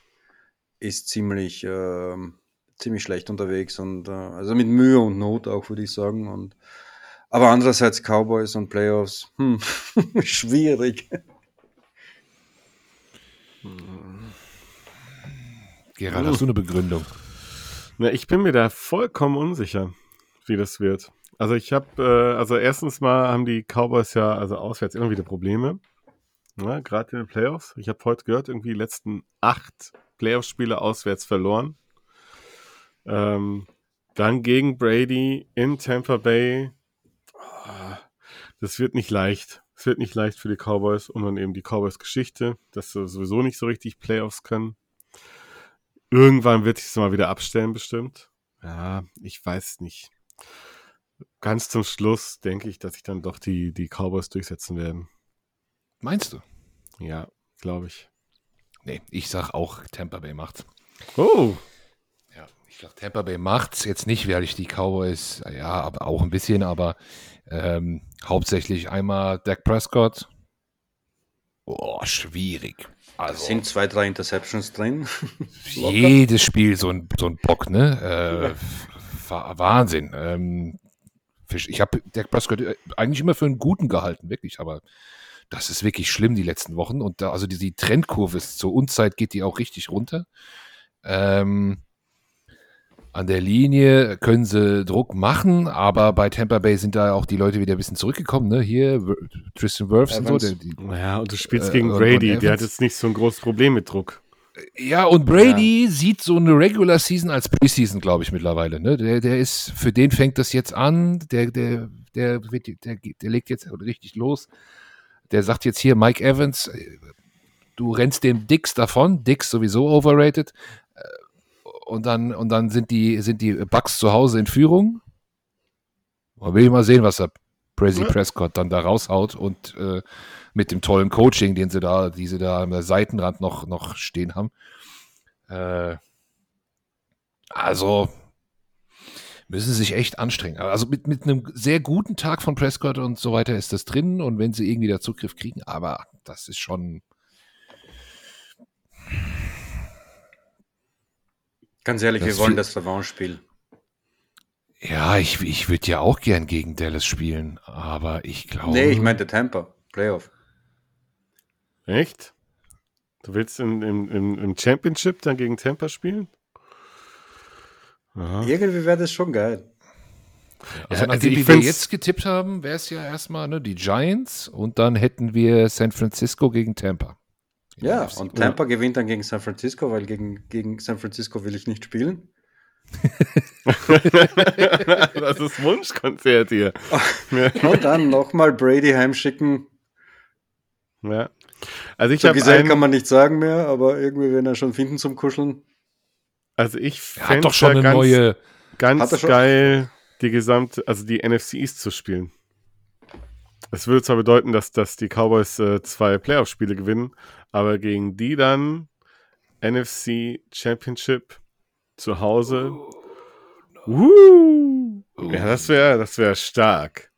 ist ziemlich, ähm, ziemlich schlecht unterwegs und äh, also mit Mühe und Not auch, würde ich sagen. Und aber andererseits Cowboys und Playoffs, hm, schwierig. Gerald, hast du eine Begründung? Na, ich bin mir da vollkommen unsicher, wie das wird. Also ich habe, äh, also erstens mal haben die Cowboys ja also auswärts immer wieder Probleme. Ne, Gerade in den Playoffs. Ich habe heute gehört, irgendwie die letzten acht Playoff-Spiele auswärts verloren. Ähm, dann gegen Brady in Tampa Bay. Ah, Das wird nicht leicht. Es wird nicht leicht für die Cowboys und dann eben die Cowboys-Geschichte, dass sie sowieso nicht so richtig Playoffs können. Irgendwann wird sich es mal wieder abstellen, bestimmt. Ja, ich weiß nicht. Ganz zum Schluss denke ich, dass sich dann doch die, die Cowboys durchsetzen werden. Meinst du? Ja, glaube ich. Nee, ich sag auch, Tampa Bay macht's. Oh, ich sag, Tampa Bay macht's jetzt nicht, weil ich die Cowboys, ja, aber auch ein bisschen, aber ähm, hauptsächlich einmal Dak Prescott. Oh, schwierig. Es Also sind zwei, drei Interceptions drin. jedes Spiel so ein, so ein Bock, ne? Äh, Wahnsinn. Ähm, ich habe Dak Prescott äh, eigentlich immer für einen guten gehalten, wirklich, aber das ist wirklich schlimm die letzten Wochen. Und da, also die, die Trendkurve ist zur Unzeit geht die auch richtig runter. Ähm, An der Linie können sie Druck machen, aber bei Tampa Bay sind da auch die Leute wieder ein bisschen zurückgekommen. Ne? Hier Tristan Wirfs und so. Der, die, Ja, und du spielst Äh, gegen Brady, der hat jetzt nicht so ein großes Problem mit Druck. ja, und Brady sieht so eine Regular Season als Preseason, glaube ich, mittlerweile. Ne? Der, der ist, für den fängt das jetzt an. Der, der, der, wird, der, der legt jetzt richtig los. Der sagt jetzt hier, Mike Evans, äh, du rennst dem Dix davon. Dix sowieso overrated. Und dann, und dann sind die, sind die Bucks zu Hause in Führung. Man will mal sehen, was der Prezi Ja. Prescott dann da raushaut und äh, mit dem tollen Coaching, den sie da, die sie da am Seitenrand noch, noch stehen haben. Äh, also müssen sie sich echt anstrengen. Also mit, mit einem sehr guten Tag von Prescott und so weiter ist das drin und wenn sie irgendwie da Zugriff kriegen, aber das ist schon. Ganz ehrlich, Das wir wollen das Revanche-Spiel. Ja, ich, ich würde ja auch gern gegen Dallas spielen, aber ich glaube. Nee, ich meinte Tampa, Playoff. Echt? Du willst in, im, im, im Championship dann gegen Tampa spielen? Aha. Irgendwie wäre das schon geil. Also, Ja, also nachdem wir jetzt getippt haben, wäre es ja erstmal ne, die Giants und dann hätten wir San Francisco gegen Tampa. Ja, NFC. und Tampa gewinnt dann gegen San Francisco, weil gegen, gegen San Francisco will ich nicht spielen. das ist Wunschkonzert hier. Und dann nochmal Brady heimschicken. Ja. Also ich habe Gesell kann man nicht sagen mehr, aber irgendwie werden er schon finden zum Kuscheln. also ich hat fände doch schon eine ganz, neue. Ganz geil, die gesamte, also die NFC East zu spielen. Es würde zwar bedeuten, dass, dass die Cowboys äh, zwei Playoff-Spiele gewinnen, aber gegen die dann NFC Championship zu Hause. Uh, ja, das wäre das wär stark.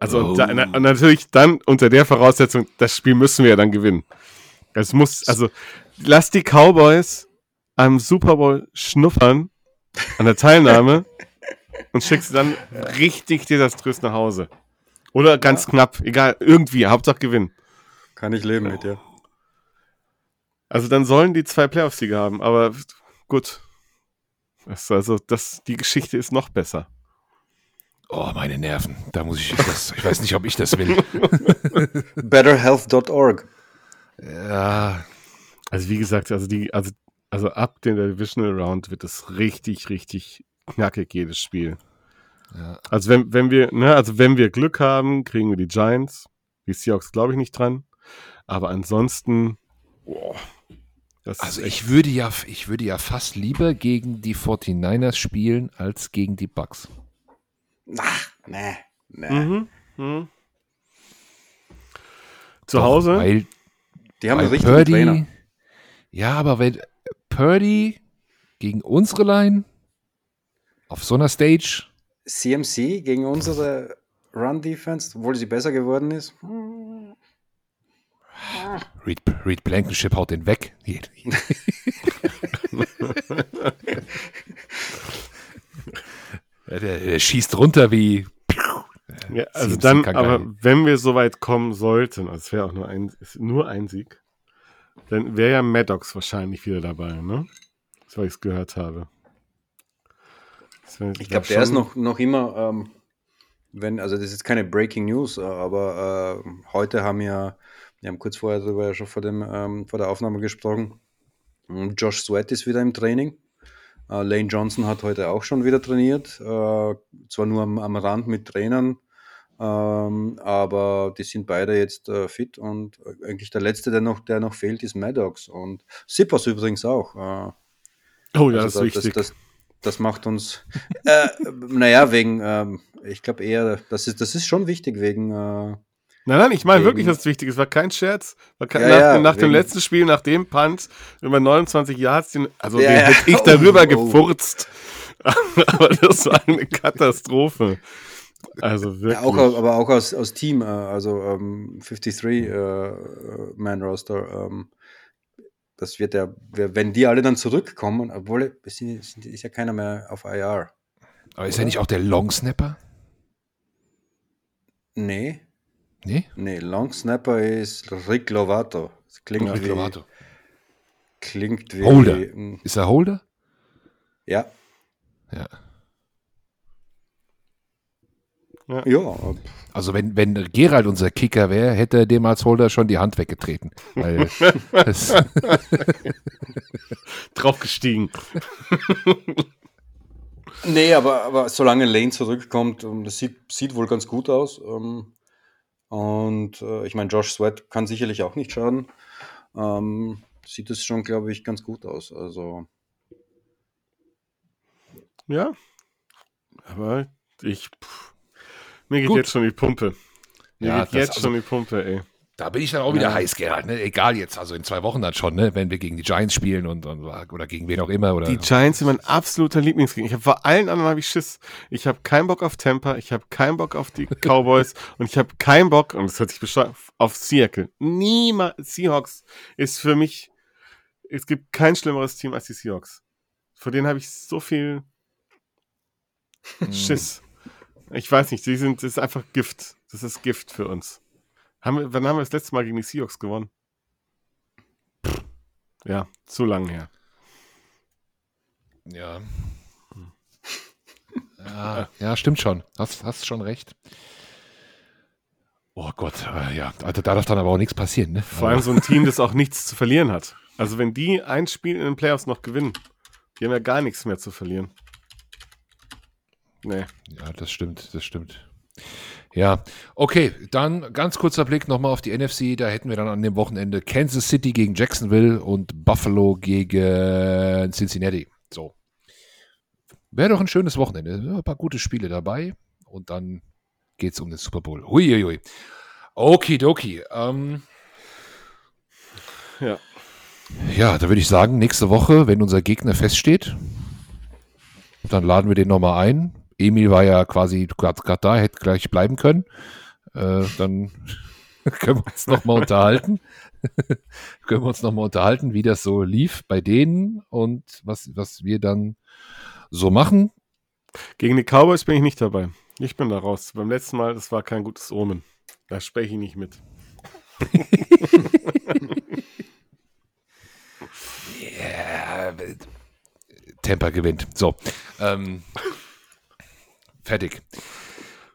Also und, da, Oh. na- natürlich dann unter der Voraussetzung, das Spiel müssen wir ja dann gewinnen. Es muss, also lass die Cowboys am Super Bowl schnuppern an der Teilnahme und schick sie dann richtig desaströs nach Hause. Oder ganz knapp, egal, irgendwie, Hauptsache gewinnen. Kann ich leben mit, ja. Also dann sollen die zwei Playoff-Siege haben, aber gut. Das, also das, die Geschichte ist noch besser. Oh, meine Nerven. Da muss ich das. Ich weiß nicht, ob ich das will. Betterhealth.org. Ja, Also wie gesagt, also die, also, also ab dem Divisional Round wird es richtig, richtig knackig, jedes Spiel. Ja. Also wenn, wenn wir, ne, also wenn wir Glück haben, kriegen wir die Giants. Die Seahawks glaube ich nicht dran. Aber ansonsten, boah, das also ich würde ja, ich würde ja fast lieber gegen die 49ers spielen als gegen die Bucks. Ach, nee, nee. mhm, mhm. Zu Doch, Hause? Weil, Die haben einen richtigen Purdy, Trainer. Ja, aber wenn Purdy gegen unsere Line auf so einer Stage, CMC gegen unsere Run-Defense, obwohl sie besser geworden ist. Reed, Reed Blankenship haut den weg. Der, der schießt runter wie. Ja, also CMC dann, aber nicht. wenn wir so weit kommen sollten, also es wäre auch nur ein, nur ein Sieg, dann wäre ja Maddox wahrscheinlich wieder dabei, ne? Das, was ich gehört habe. Ich glaube, der ist noch, noch immer, ähm, wenn, also das ist jetzt keine Breaking News, äh, aber äh, heute haben ja, wir haben kurz vorher darüber ja schon vor, dem, ähm, vor der Aufnahme gesprochen. Und Josh Sweat ist wieder im Training. Äh, Lane Johnson hat heute auch schon wieder trainiert, äh, zwar nur am, am Rand mit Trainern, ähm, aber die sind beide jetzt äh, fit und äh, eigentlich der letzte, der noch, der noch fehlt, ist Maddox und Sippers übrigens auch. Äh, Oh ja, also das ist wichtig. Das, das, das macht uns, äh, naja, wegen, ähm, ich glaube eher, das ist, das ist schon wichtig wegen, äh, nein, nein, ich meine wirklich, das ist wichtig. Es war kein Scherz. War kein, Ja, nach ja, dem, nach dem letzten Spiel, nach dem Punt, über 29 Yards, also Ja, den ja. hätte ich Oh, darüber oh. gefurzt. aber das war eine Katastrophe. Also wirklich. auch, aber auch aus, aus Team, äh, also ähm, 53 äh, Man Roster, ähm, das wird ja, wenn die alle dann zurückkommen, obwohl es ist ja keiner mehr auf IR. Aber ist er nicht auch der Long Snapper? Nee, Nee? nee, Long Snapper ist Rick Lovato. Das klingt Rick wie, Lovato. klingt wie, Holder. mm, Ist er Holder? ja, Ja. Ja, Also wenn, wenn Gerald unser Kicker wäre, hätte er dem als Holder schon die Hand weggetreten. Draufgestiegen. Nee, aber, aber solange Lane zurückkommt, ähm, das sieht, sieht wohl ganz gut aus. ähm, Und äh, ich meine, Josh Sweat kann sicherlich auch nicht schaden. Ähm, Sieht es schon, glaube ich, ganz gut aus. Also, Ja. Aber ich. Pff, mir geht Gut. jetzt schon die Pumpe. Mir Ja, geht jetzt also- schon die Pumpe, ey. da bin ich dann auch wieder Ja. heiß, Gerald. Ne? Egal jetzt, also in zwei Wochen dann schon, ne? wenn wir gegen die Giants spielen und, und oder gegen wen auch immer. Oder, Die Giants sind mein absoluter Lieblingsgegner. Ich habe vor allen anderen habe ich Schiss. Ich habe keinen Bock auf Tampa, ich habe keinen Bock auf die Cowboys und ich habe keinen Bock, und das hört sich bescheuert, auf Seattle. Niemals. Seahawks ist für mich, es gibt kein schlimmeres Team als die Seahawks. Vor denen habe ich so viel Hm. Schiss. Ich weiß nicht, die sind, das ist einfach Gift. Das ist Gift für uns. Haben wir, wann haben wir das letzte Mal gegen die Seahawks gewonnen? Ja, zu lang her. Ja. ja. Ja, stimmt schon. Hast, hast schon recht. Oh Gott, äh, ja. Also da darf dann aber auch nichts passieren, ne? Vor allem so ein Team, das auch nichts zu verlieren hat. Also wenn die ein Spiel in den Playoffs noch gewinnen, die haben ja gar nichts mehr zu verlieren. Nee. Ja, das stimmt, das stimmt. Ja, okay, dann ganz kurzer Blick nochmal auf die NFC. Da hätten wir dann an dem Wochenende Kansas City gegen Jacksonville und Buffalo gegen Cincinnati. So. Wäre doch ein schönes Wochenende. Ein paar gute Spiele dabei und dann geht's um den Super Bowl. Huiuiui. Okidoki. Ähm, Ja. ja, da würde ich sagen, nächste Woche, wenn unser Gegner feststeht, dann laden wir den nochmal ein. Emil war ja quasi gerade da, hätte gleich bleiben können. Äh, dann können wir uns nochmal unterhalten. können wir uns nochmal unterhalten, wie das so lief bei denen und was, was wir dann so machen. Gegen die Cowboys bin ich nicht dabei. Ich bin da raus. Beim letzten Mal, das war kein gutes Omen. Da spreche ich nicht mit. Ja, Tampa gewinnt. So. Ähm, fertig.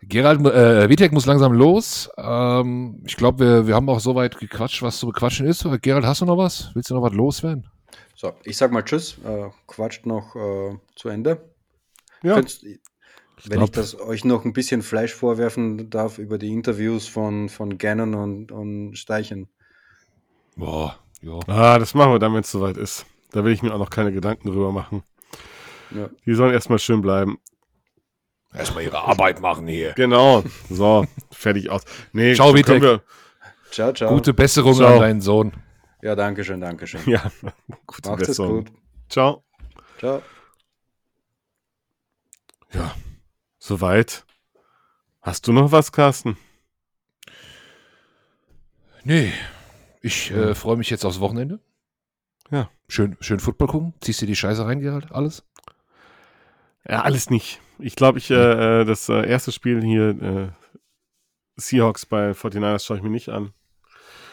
Gerald, äh, Vitek muss langsam los. Ähm, ich glaube, wir, wir haben auch soweit gequatscht, was zu bequatschen ist. Gerald, hast du noch was? Willst du noch was loswerden? so, ich sag mal Tschüss. Äh, quatscht noch äh, zu Ende. Ja. Könnt's- wenn glaub- ich das euch noch ein bisschen Fleisch vorwerfen darf über die Interviews von, von Gannon und, und Steichen. Boah, ja. Ah, das machen wir dann, wenn es soweit ist. Da will ich mir auch noch keine Gedanken drüber machen. Ja. Die sollen erstmal schön bleiben. Erstmal ihre Arbeit machen hier. Genau. So, fertig aus. Nee, Ciao, Vitek. wir- Ciao, ciao. Gute Besserung Ciao. an deinen Sohn. Ja, danke schön, danke schön. Ja, gute Macht es Besserung. gut. Ciao. Ciao. Ja, soweit. Hast du noch was, Carsten? Nee, ich äh, freue mich jetzt aufs Wochenende. Ja. Schön, schön Football gucken. Ziehst du die Scheiße rein, Gerald? Alles? Ja, alles nicht. Ich glaube, ich, äh, äh, das äh, erste Spiel hier, äh, Seahawks bei 49ers schaue ich mir nicht an.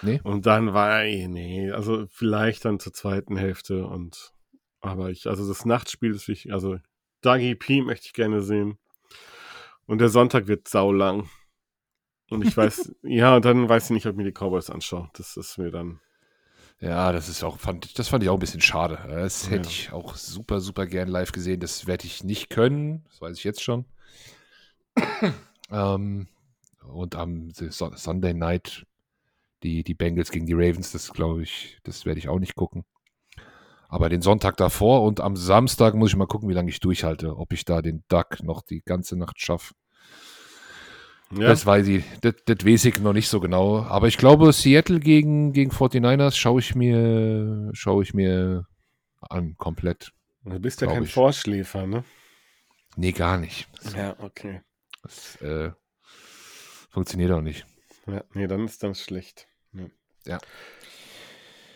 Nee? Und dann war, nee, also vielleicht dann zur zweiten Hälfte und, aber ich, also das Nachtspiel ist wichtig, also Dougie P möchte ich gerne sehen. Und der Sonntag wird saulang. Und ich weiß, ja, und dann weiß ich nicht, ob ich mir die Cowboys anschaue. Das ist mir dann, Ja, das ist auch, fand, das fand ich auch ein bisschen schade. Das hätte Ja. ich auch super, super gern live gesehen. Das werde ich nicht können. Das weiß ich jetzt schon. ähm, und am Su- Sunday Night die, die Bengals gegen die Ravens, das glaube ich, das werde ich auch nicht gucken. Aber den Sonntag davor und am Samstag muss ich mal gucken, wie lange ich durchhalte, ob ich da den Duck noch die ganze Nacht schaffe. Ja, Das weiß ich, das, das weiß ich noch nicht so genau. Aber ich glaube, Seattle gegen, gegen 49ers schaue ich mir, schaue ich mir an, komplett. du bist ja kein ich. Vorschläfer, ne? Nee, gar nicht. Ja, okay. Das äh, funktioniert auch nicht. Ja, nee, dann ist das schlecht. Ja. Ja.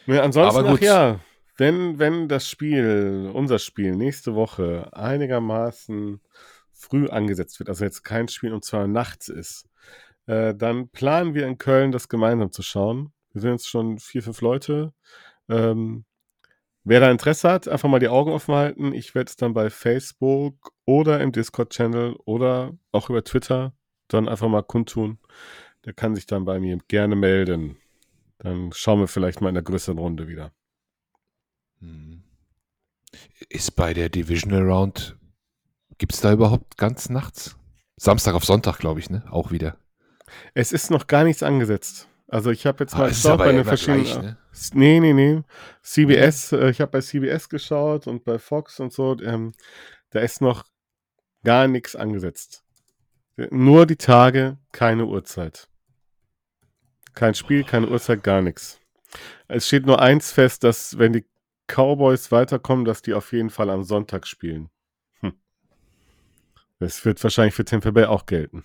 Nee, ansonsten, Aber ach ja, wenn, wenn das Spiel, unser Spiel nächste Woche einigermaßen früh angesetzt wird, also jetzt kein Spiel um zwei Uhr nachts ist, äh, dann planen wir in Köln das gemeinsam zu schauen. Wir sind jetzt schon vier, fünf Leute. Ähm, wer da Interesse hat, einfach mal die Augen offen halten. Ich werde es dann bei Facebook oder im Discord-Channel oder auch über Twitter dann einfach mal kundtun. Der kann sich dann bei mir gerne melden. Dann schauen wir vielleicht mal in der größeren Runde wieder. Hm. Ist bei der Divisional Round, gibt es da überhaupt ganz nachts? Samstag auf Sonntag, glaube ich, ne? Auch wieder. Es ist noch gar nichts angesetzt. Also ich habe jetzt Ah, mal ist geschaut bei den verschiedenen. gleich, ne? Nee, nee, nee. CBS, äh, ich habe bei CBS geschaut und bei Fox und so. Ähm, da ist noch gar nichts angesetzt. Nur die Tage, keine Uhrzeit. Kein Spiel, keine Uhrzeit, gar nichts. Es steht nur eins fest, dass wenn die Cowboys weiterkommen, dass die auf jeden Fall am Sonntag spielen. Das wird wahrscheinlich für Tampa Bay auch gelten.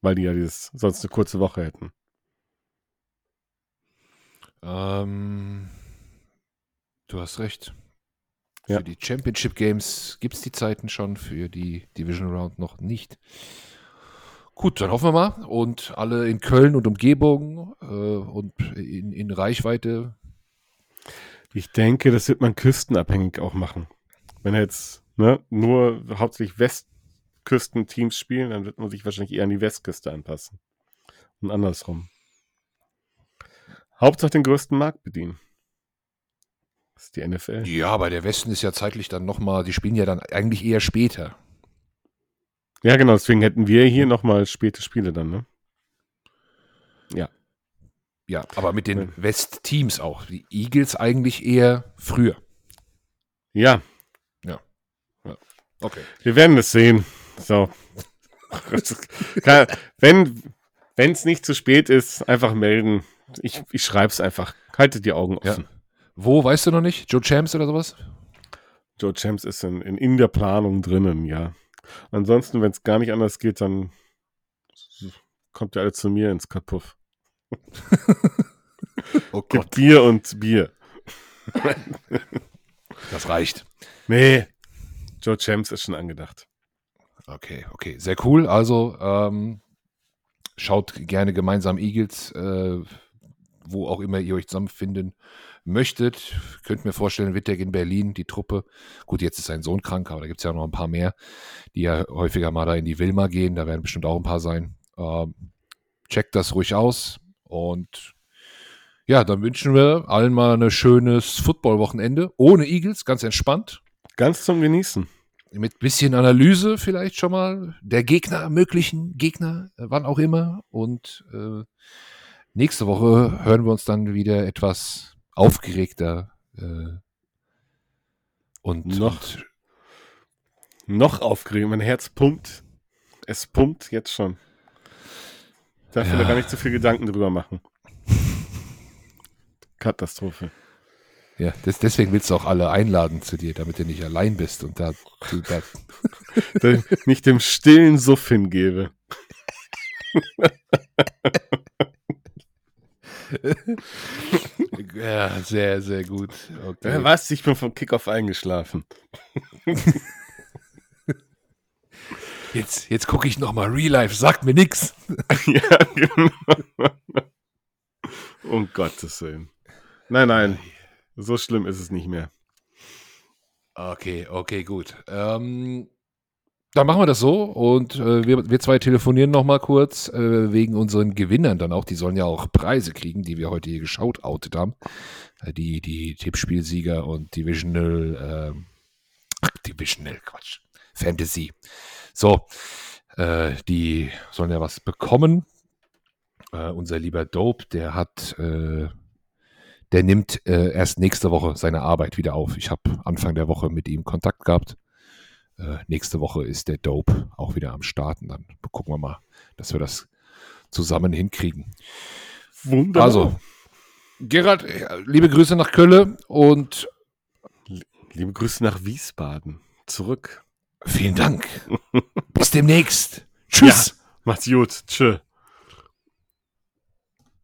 Weil die ja dieses, sonst eine kurze Woche hätten. Ähm, du hast recht. Ja. Für die Championship Games gibt es die Zeiten schon, für die Division Round noch nicht. Gut, dann hoffen wir mal. Und alle in Köln und Umgebung äh, und in, in Reichweite. Ich denke, das wird man küstenabhängig auch machen. Wenn jetzt ne, nur hauptsächlich Westküstenteams spielen, dann wird man sich wahrscheinlich eher an die Westküste anpassen. Und andersrum. Hauptsache den größten Markt bedienen. Das ist die NFL. Ja, aber der Westen ist ja zeitlich dann nochmal, die spielen ja dann eigentlich eher später. Ja, genau, deswegen hätten wir hier nochmal späte Spiele dann, ne? Ja, aber mit den Ja. West-Teams auch. Die Eagles eigentlich eher früher. Ja, Okay. wir werden es sehen. So. Wenn es nicht zu spät ist, einfach melden. Ich, ich schreibe es einfach. Haltet die Augen Ja. offen. Wo, weißt du noch nicht? Joe Champs oder sowas? Joe Champs ist in, in, in der Planung drinnen, ja. Ansonsten, wenn es gar nicht anders geht, dann kommt ihr alle zu mir ins Kapuff. Oh Gibt Bier und Bier. das reicht. Nee, Joe Champs ist schon angedacht. Okay, okay, sehr cool. Also ähm, schaut gerne gemeinsam Eagles, äh, wo auch immer ihr euch zusammenfinden möchtet. Könnt mir vorstellen, Wittek in Berlin, die Truppe. Gut, jetzt ist sein Sohn krank, aber da gibt es ja noch ein paar mehr, die ja häufiger mal da in die Wilma gehen. Da werden bestimmt auch ein paar sein. Ähm, checkt das ruhig aus und ja, dann wünschen wir allen mal ein schönes Football-Wochenende. Ohne Eagles, ganz entspannt Ganz zum Genießen. Mit bisschen Analyse vielleicht schon mal der Gegner, möglichen Gegner, äh, wann auch immer. Und äh, nächste Woche hören wir uns dann wieder etwas aufgeregter äh, und Noch. und Noch aufgeregt. Mein Herz pumpt. Es pumpt jetzt schon. Darf mir Ja. da gar nicht zu viel Gedanken drüber machen. Katastrophe. Ja, das, deswegen willst du auch alle einladen zu dir, damit du nicht allein bist und da, da nicht dem stillen Suff hingebe. ja, sehr, sehr gut. Okay. Ja, was? Ich bin vom Kickoff eingeschlafen. Jetzt, jetzt gucke ich noch mal Real Life, sagt mir nix. ja, genau. Um Gottes Willen. Nein, nein. So schlimm ist es nicht mehr. Okay, okay, gut. Ähm, dann machen wir das so und äh, wir, wir zwei telefonieren noch mal kurz äh, wegen unseren Gewinnern dann auch. Die sollen ja auch Preise kriegen, die wir heute hier geschaut outet haben. Äh, die die Tippspielsieger und Divisional, ach, Divisional, Quatsch, Fantasy. So, äh, die sollen ja was bekommen. Äh, unser lieber Dope, der hat äh, der nimmt äh, erst nächste Woche seine Arbeit wieder auf. Ich habe Anfang der Woche mit ihm Kontakt gehabt. Äh, nächste Woche ist der Dope auch wieder am Start und dann gucken wir mal, dass wir das zusammen hinkriegen. Wunderbar. Also, Gerald, äh, liebe Grüße nach Köln und Liebe Grüße nach Wiesbaden. Zurück. vielen Dank. Bis demnächst. Tschüss. Macht's gut. Tschö.